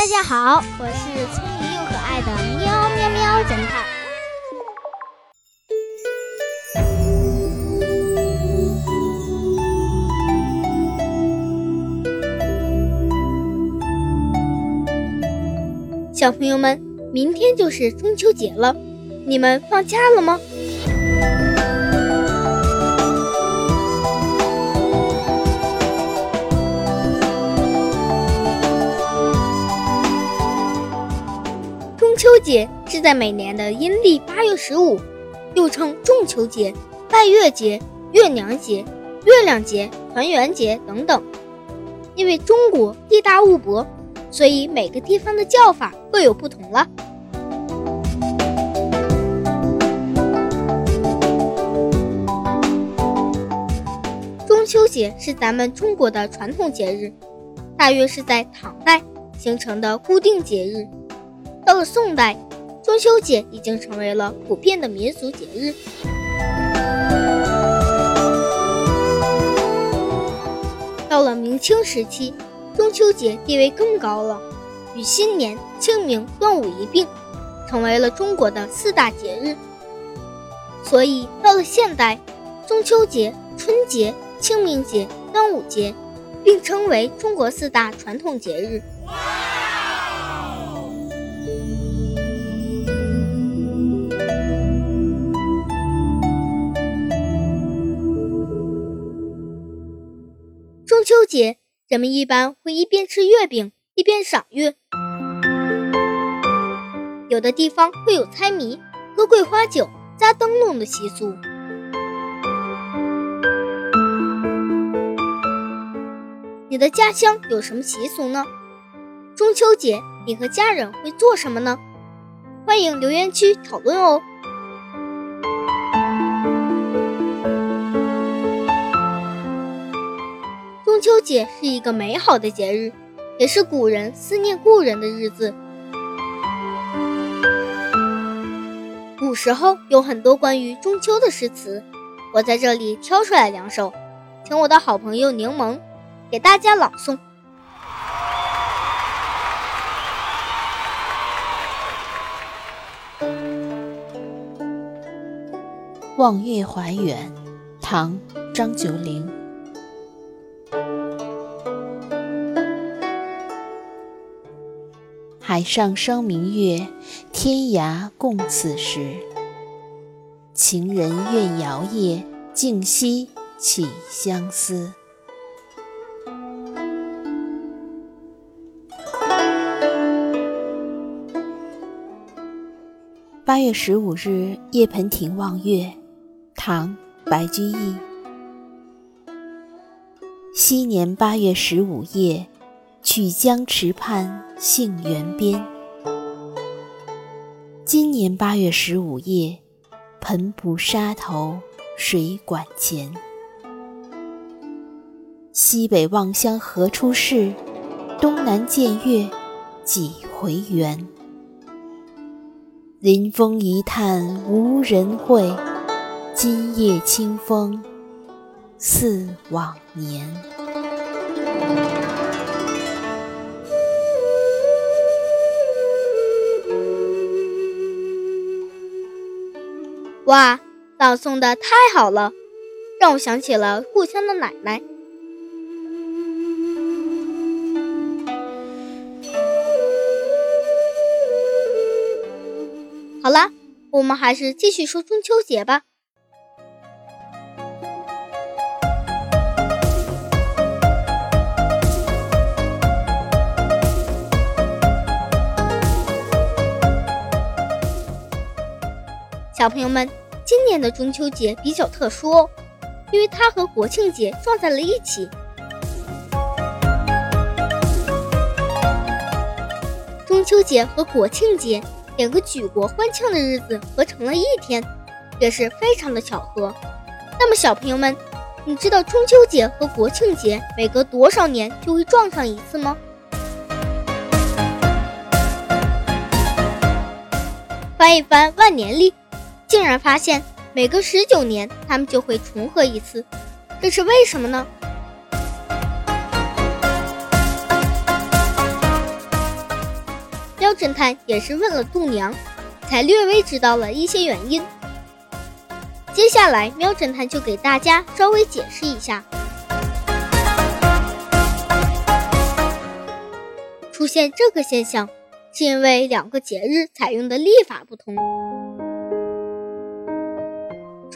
大家好，我是聪明又可爱的喵喵喵侦探。小朋友们，明天就是中秋节了，你们放假了吗？节是在每年的阴历八月十五，又称中秋节、拜月节、月娘节、月亮节、团圆节等等。因为中国地大物博，所以每个地方的叫法各有不同了。中秋节是咱们中国的传统节日，大约是在唐代形成的固定节日。到了宋代，中秋节已经成为了普遍的民俗节日。到了明清时期，中秋节地位更高了，与新年、清明、端午一并，成为了中国的四大节日。所以到了现代，中秋节、春节、清明节、端午节并称为中国四大传统节日。中秋节，人们一般会一边吃月饼一边赏月。有的地方会有猜谜、喝桂花酒、扎灯笼的习俗。你的家乡有什么习俗呢？中秋节你和家人会做什么呢？欢迎留言区讨论哦。节是一个美好的节日，也是古人思念故人的日子。古时候有很多关于中秋的诗词，我在这里挑出来两首，请我的好朋友柠檬给大家朗诵。《望月怀远》唐·张九龄海上生明月，天涯共此时。情人怨遥夜，竟夕起相思。八月十五日夜盆亭望月，唐·白居易。昔年八月十五夜。曲江池畔杏园边，今年八月十五夜，盆浦沙头水馆前。西北望乡何处是？东南见月几回圆？临风一叹无人会，今夜清风似往年。哇，朗诵的太好了，让我想起了故乡的奶奶。好了，我们还是继续说中秋节吧。小朋友们。今年的中秋节比较特殊，因为它和国庆节撞在了一起。中秋节和国庆节两个举国欢庆的日子合成了一天，也是非常的巧合。那么，小朋友们，你知道中秋节和国庆节每隔多少年就会撞上一次吗？翻一翻万年历。竟然发现每隔十九年它们就会重合一次，这是为什么呢？喵侦探也是问了度娘，才略微知道了一些原因。接下来，喵侦探就给大家稍微解释一下。出现这个现象，是因为两个节日采用的历法不同。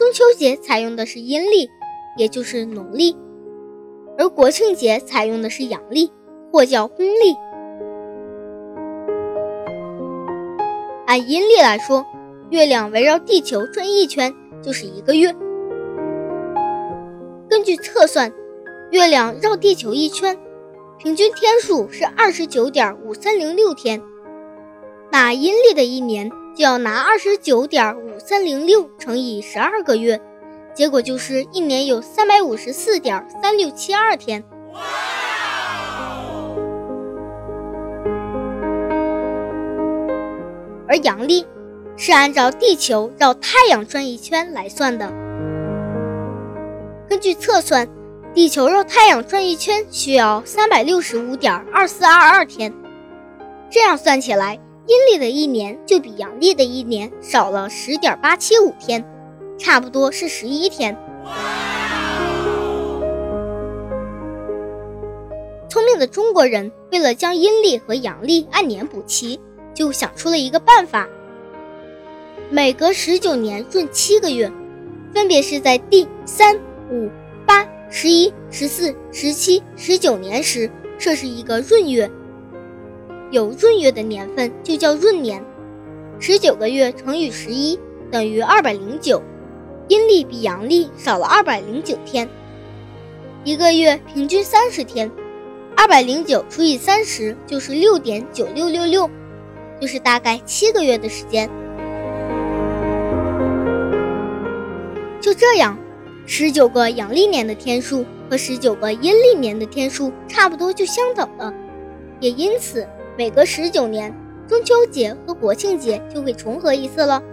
中秋节采用的是阴历，也就是农历，而国庆节采用的是阳历，或叫公历。按阴历来说，月亮围绕地球转一圈就是一个月。根据测算，月亮绕地球一圈。平均天数是二十九点五三零六天，那阴历的一年就要拿二十九点五三零六乘以十二个月，结果就是一年有三百五十四点三六七二天。而阳历是按照地球绕太阳转一圈来算的，根据测算。地球绕太阳转一圈需要三百六十五点二四二二天，这样算起来，阴历的一年就比阳历的一年少了十点八七五天，差不多是十一天。聪明的中国人为了将阴历和阳历按年补齐，就想出了一个办法：每隔十九年闰七个月，分别是在第三、五、八。十一、十四、十七、十九年时，设是一个闰月。有闰月的年份就叫闰年。十九个月乘以十一等于二百零九，阴历比阳历少了二百零九天。一个月平均三十天，二百零九除以三十就是六点九六六六，就是大概七个月的时间。就这样。十九个阳历年的天数和十九个阴历年的天数差不多就相等了，也因此每隔十九年，中秋节和国庆节就会重合一次了。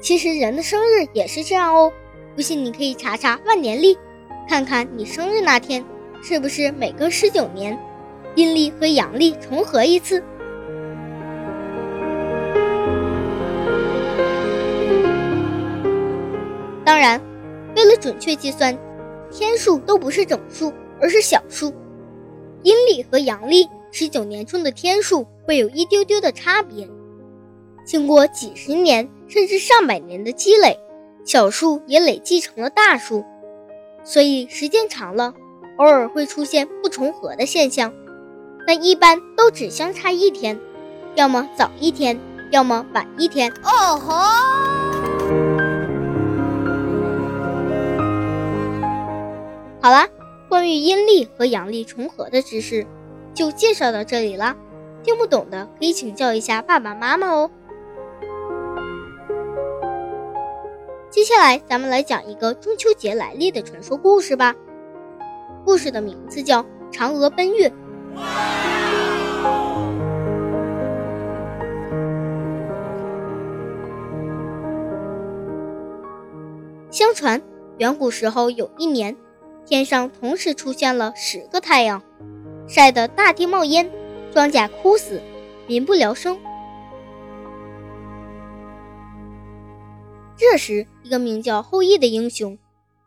其实人的生日也是这样哦，不信你可以查查万年历，看看你生日那天是不是每隔十九年，阴历和阳历重合一次。当然，为了准确计算，天数都不是整数，而是小数。阴历和阳历十九年中的天数会有一丢丢的差别。经过几十年甚至上百年的积累，小数也累积成了大数，所以时间长了，偶尔会出现不重合的现象，但一般都只相差一天，要么早一天，要么晚一天。哦吼！好啦，关于阴历和阳历重合的知识就介绍到这里了。听不懂的可以请教一下爸爸妈妈哦。接下来，咱们来讲一个中秋节来历的传说故事吧。故事的名字叫《嫦娥奔月》。相传，远古时候有一年。天上同时出现了十个太阳，晒得大地冒烟，庄稼枯死，民不聊生。这时，一个名叫后羿的英雄，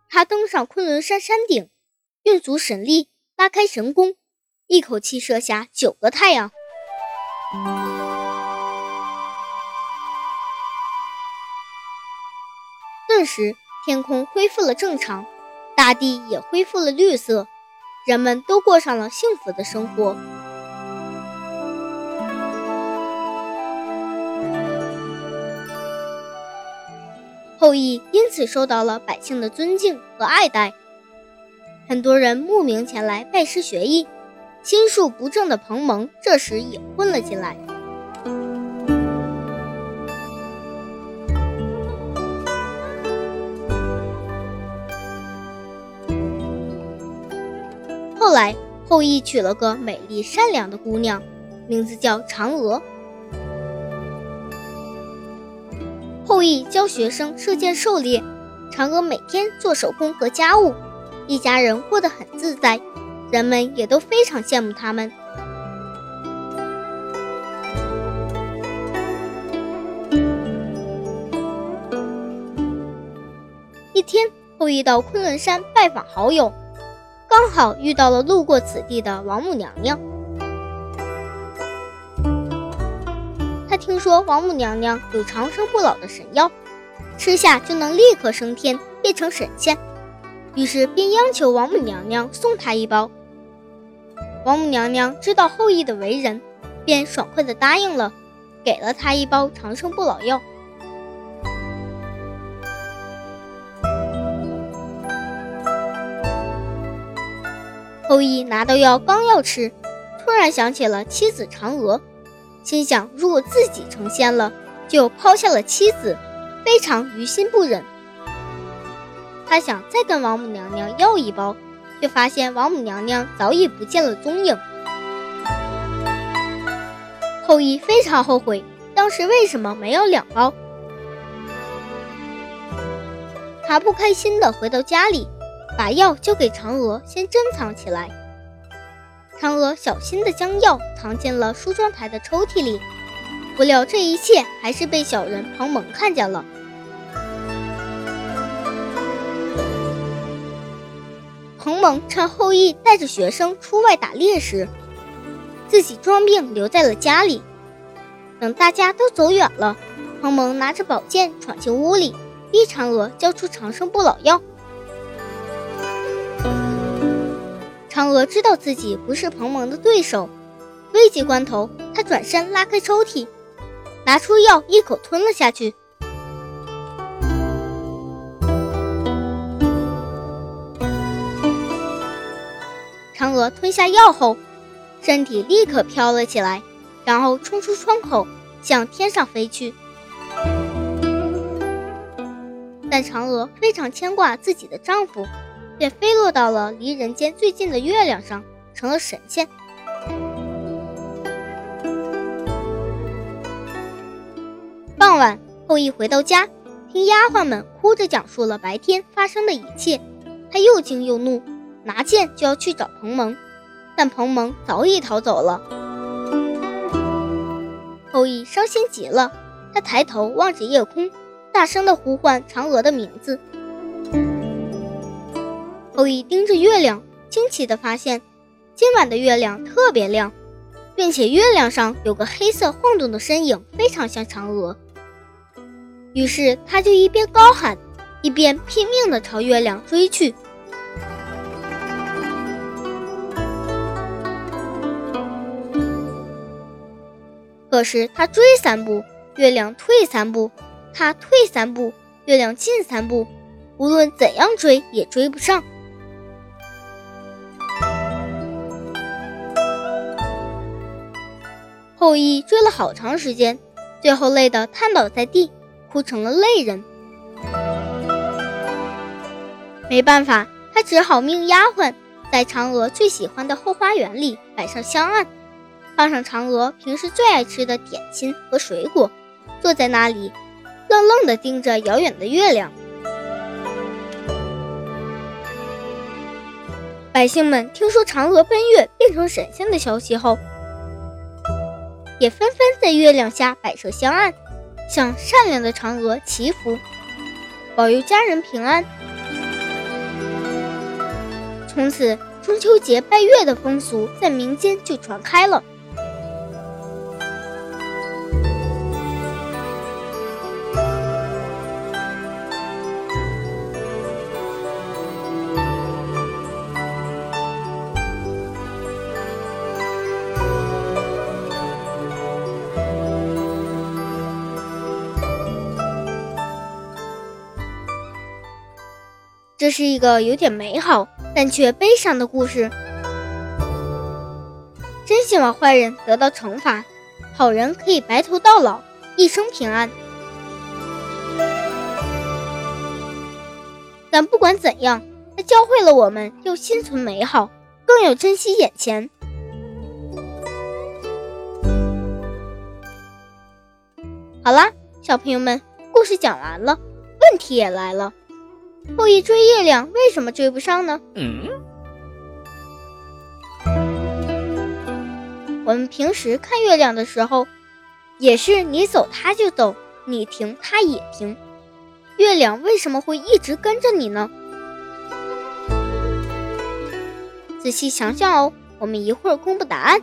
他登上昆仑山山顶，运足神力，拉开神弓，一口气射下九个太阳。顿时，天空恢复了正常。大地也恢复了绿色，人们都过上了幸福的生活。后羿因此受到了百姓的尊敬和爱戴，很多人慕名前来拜师学艺。心术不正的彭蒙这时也混了进来。后来后羿娶了个美丽善良的姑娘名字叫嫦娥。后羿教学生射箭狩猎嫦娥每天做手工和家务一家人过得很自在人们也都非常羡慕他们。一天后羿到昆仑山拜访好友刚好遇到了路过此地的王母娘娘。他听说王母娘娘有长生不老的神药，吃下就能立刻升天，变成神仙，于是便央求王母娘娘送他一包。王母娘娘知道后羿的为人，便爽快地答应了，给了他一包长生不老药。后羿拿到药刚要吃，突然想起了妻子嫦娥。心想，如果自己成仙了，就抛下了妻子，非常于心不忍。他想再跟王母娘娘要一包，却发现王母娘娘早已不见了踪影。后羿非常后悔，当时为什么没有两包？他不开心的回到家里，把药交给嫦娥，先珍藏起来。嫦娥小心地将药藏进了梳妆台的抽屉里，不料这一切还是被小人彭蒙看见了。彭蒙趁后羿带着学生出外打猎时，自己装病留在了家里。等大家都走远了，彭蒙拿着宝剑闯进屋里，逼嫦娥交出长生不老药。嫦娥知道自己不是彭蒙的对手，危急关头，她转身拉开抽屉，拿出药一口吞了下去。嫦娥吞下药后，身体立刻飘了起来，然后冲出窗口，向天上飞去。但嫦娥非常牵挂自己的丈夫。便飞落到了离人间最近的月亮上，成了神仙。傍晚，后羿回到家，听丫鬟们哭着讲述了白天发生的一切，他又惊又怒，拿剑就要去找彭蒙，但彭蒙早已逃走了。后羿伤心极了，他抬头望着夜空，大声地呼唤嫦娥的名字。后羿盯着月亮，惊奇地发现，今晚的月亮特别亮，并且月亮上有个黑色晃动的身影，非常像嫦娥。于是他就一边高喊，一边拼命地朝月亮追去。可是他追三步，月亮退三步；他退三步，月亮进三步。无论怎样追，也追不上。后羿追了好长时间，最后累得瘫倒在地，哭成了泪人。没办法，他只好命丫鬟在嫦娥最喜欢的后花园里摆上香案，放上嫦娥平时最爱吃的点心和水果，坐在那里，愣愣地盯着遥远的月亮。百姓们听说嫦娥奔月变成神仙的消息后，也纷纷在月亮下摆设香案，向善良的嫦娥祈福，保佑家人平安。从此，中秋节拜月的风俗在民间就传开了。这是一个有点美好但却悲伤的故事。真希望坏人得到惩罚，好人可以白头到老，一生平安。但不管怎样，它教会了我们要心存美好，更要珍惜眼前。好啦，小朋友们，故事讲完了，问题也来了。后羿追月亮，为什么追不上呢？嗯我们平时看月亮的时候，也是你走它就走，你停它也停。月亮为什么会一直跟着你呢？仔细想想哦，我们一会儿公布答案。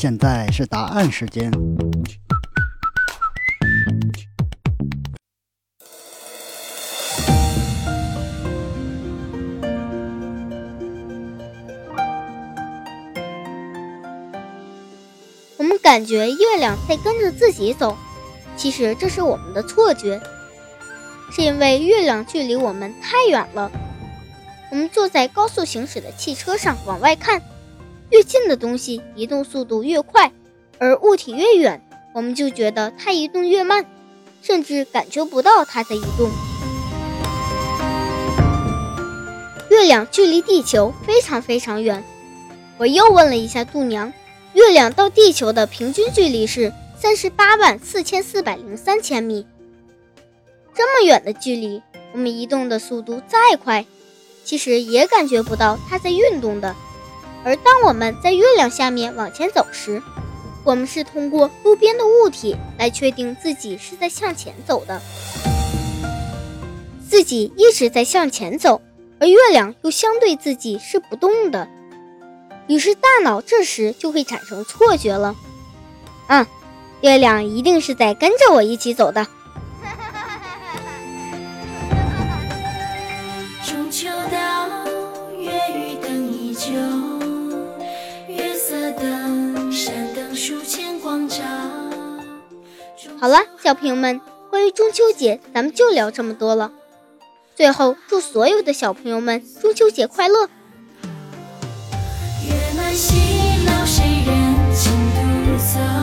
现在是答案时间。我们感觉月亮在跟着自己走，其实这是我们的错觉，是因为月亮距离我们太远了。我们坐在高速行驶的汽车上往外看。越近的东西移动速度越快，而物体越远，我们就觉得它移动越慢，甚至感觉不到它在移动。月亮距离地球非常非常远。我又问了一下度娘，月亮到地球的平均距离是三十八万四千四百零三千米。这么远的距离，我们移动的速度再快，其实也感觉不到它在运动的。而当我们在月亮下面往前走时，我们是通过路边的物体来确定自己是在向前走的，自己一直在向前走，而月亮又相对自己是不动的，于是大脑这时就会产生错觉了。嗯，月亮一定是在跟着我一起走的。好了，小朋友们，关于中秋节，咱们就聊这么多了。最后，祝所有的小朋友们中秋节快乐！月满西楼，谁人轻独走？